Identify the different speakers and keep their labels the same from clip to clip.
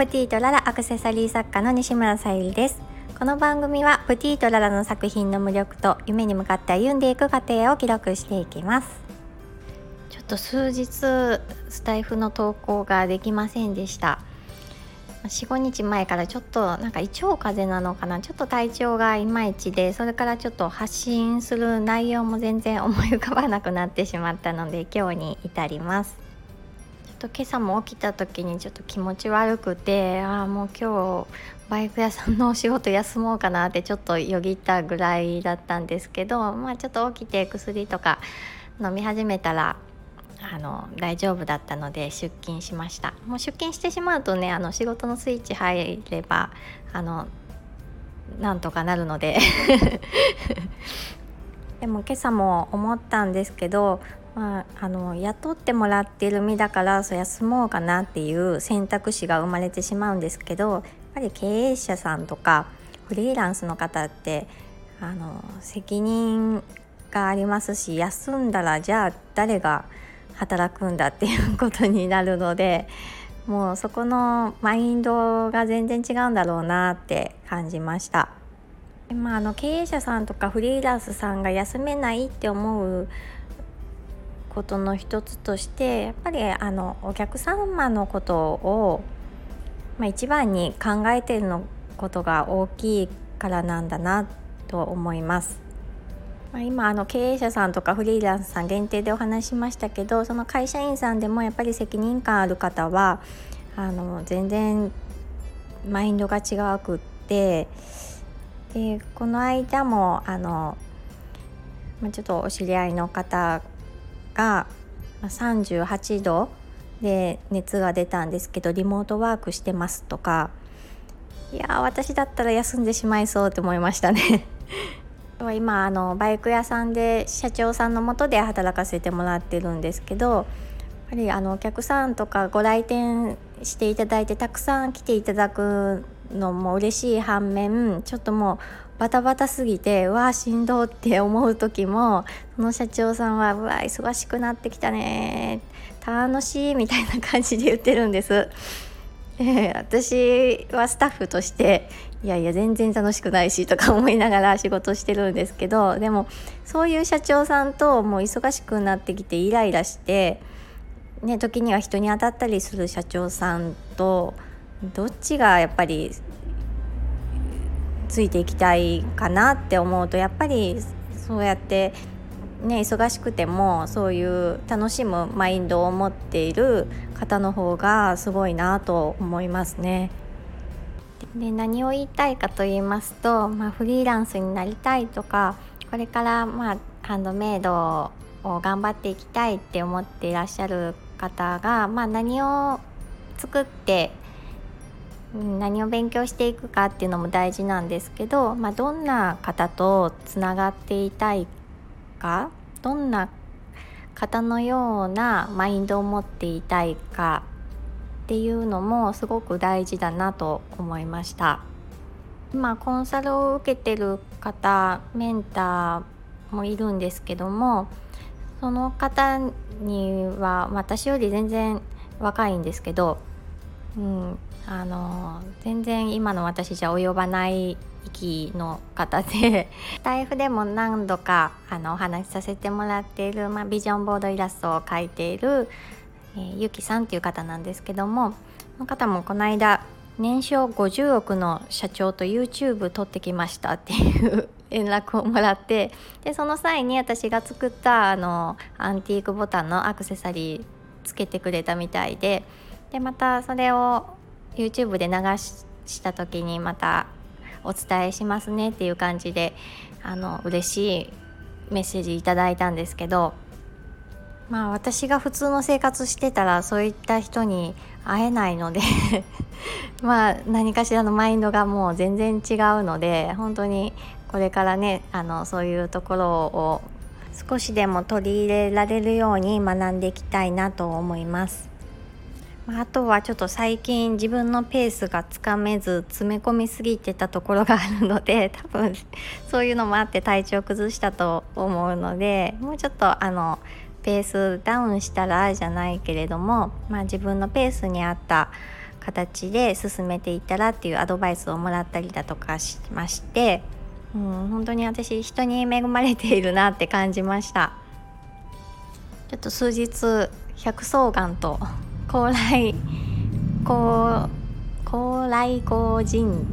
Speaker 1: プティとララアクセサリー作家の西村さゆりです。この番組はプティとララの作品の魅力と夢に向かって歩んでいく過程を記録していきます。ちょっと数日スタイフの投稿ができませんでした。45日前からちょっとなんか胃腸風邪なのかな。ちょっと体調がいまいちでそれからちょっと発信する内容も全然思い浮かばなくなってしまったので今日に至ります。と今朝も起きた時にちょっと気持ち悪くてああもう今日バイク屋さんのお仕事休もうかなってちょっとよぎったぐらいだったんですけどまあちょっと起きて薬とか飲み始めたらあの大丈夫だったので出勤しました。もう出勤してしまうとねあの仕事のスイッチ入ればあのなんとかなるので。でも今朝も思ったんですけど、まあ、あの雇ってもらってる身だからそう休もうかなっていう選択肢が生まれてしまうんですけどやっぱり経営者さんとかフリーランスの方ってあの責任がありますし休んだらじゃあ誰が働くんだっていうことになるのでもうそこのマインドが全然違うんだろうなって感じました。まあ、あの経営者さんとかフリーランスさんが休めないって思うことの一つとしてやっぱりあのお客様のことを、まあ、一番に考えてるのことが大きいからなんだなと思います。まあ、今あの経営者さんとかフリーランスさん限定でお話しましたけどその会社員さんでもやっぱり責任感ある方はあの全然マインドが違うくってでこの間もあの、まあ、ちょっとお知り合いの方が38度で熱が出たんですけどリモートワークしてますとか。いや私だったら休んでしまいそうって思いましたね。今あのバイク屋さんで社長さんのもとで働かせてもらってるんですけどやっぱりあのお客さんとかご来店していただいてたくさん来ていただくのも嬉しい反面ちょっともうバタバタすぎてうわしんどって思う時もその社長さんは「うわ忙しくなってきたね楽しい」みたいな感じで言ってるんです。えー、私はスタッフとしていやいや全然楽しくないしとか思いながら仕事してるんですけどでもそういう社長さんともう忙しくなってきてイライラして、ね、時には人に当たったりする社長さんとどっちがやっぱりついていきたいかなって思うとやっぱりそうやってね、忙しくてもそういう楽しむマインドを持っている方の方がすごいなと思いますね。で何を言いたいかと言いますと、まあ、フリーランスになりたいとかこれから、まあ、ハンドメイドを頑張っていきたいって思っていらっしゃる方が、まあ、何を作って何を勉強していくかっていうのも大事なんですけど、まあ、どんな方とつながっていたいかどんな方のようなマインドを持っていたいかっていうのもすごく大事だなと思いました。今コンサルを受けてる方メンターもいるんですけどもその方には私より全然若いんですけど、うん、あの全然今の私じゃ及ばない域の方で スタイフでも何度かあのお話しさせてもらっている、まあ、ビジョンボードイラストを描いている、えー、ゆきさんっていう方なんですけどもこの方もこの間年商50億の社長と YouTube 撮ってきましたっていう 連絡をもらってでその際に私が作ったあのアンティークボタンのアクセサリーつけてくれたみたいででまたそれを YouTube で流した時にまたお伝えしますねっていう感じであの嬉しいメッセージいただいたんですけどまあ私が普通の生活してたらそういった人に会えないので まあ何かしらのマインドがもう全然違うので本当にこれからねあのそういうところを少しでも取り入れられるように学んでいきたいなと思います。あとはちょっと最近自分のペースがつかめず詰め込みすぎてたところがあるので 多分そういうのもあって体調崩したと思うのでもうちょっとあのペースダウンしたらじゃないけれども、まあ、自分のペースに合った形で進めていったらっていうアドバイスをもらったりだとかしまして、うん、本当に私人に恵まれているなって感じました。ちょっと数日百草岩と高麗高高麗高神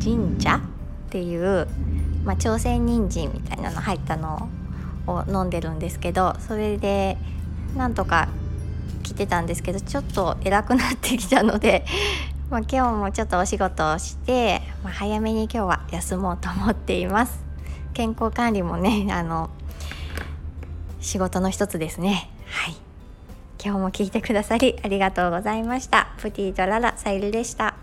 Speaker 1: 神社？っていう、まあ、朝鮮人参みたいなの入ったのを飲んでるんですけどそれでなんとか来てたんですけどちょっと偉くなってきたので まあ、今日もちょっとお仕事をして、まあ、早めに今日は休もうと思っています。健康管理もねあの仕事の一つですね。はい。今日も聞いてくださりありがとうございました。プティとララさゆりでした。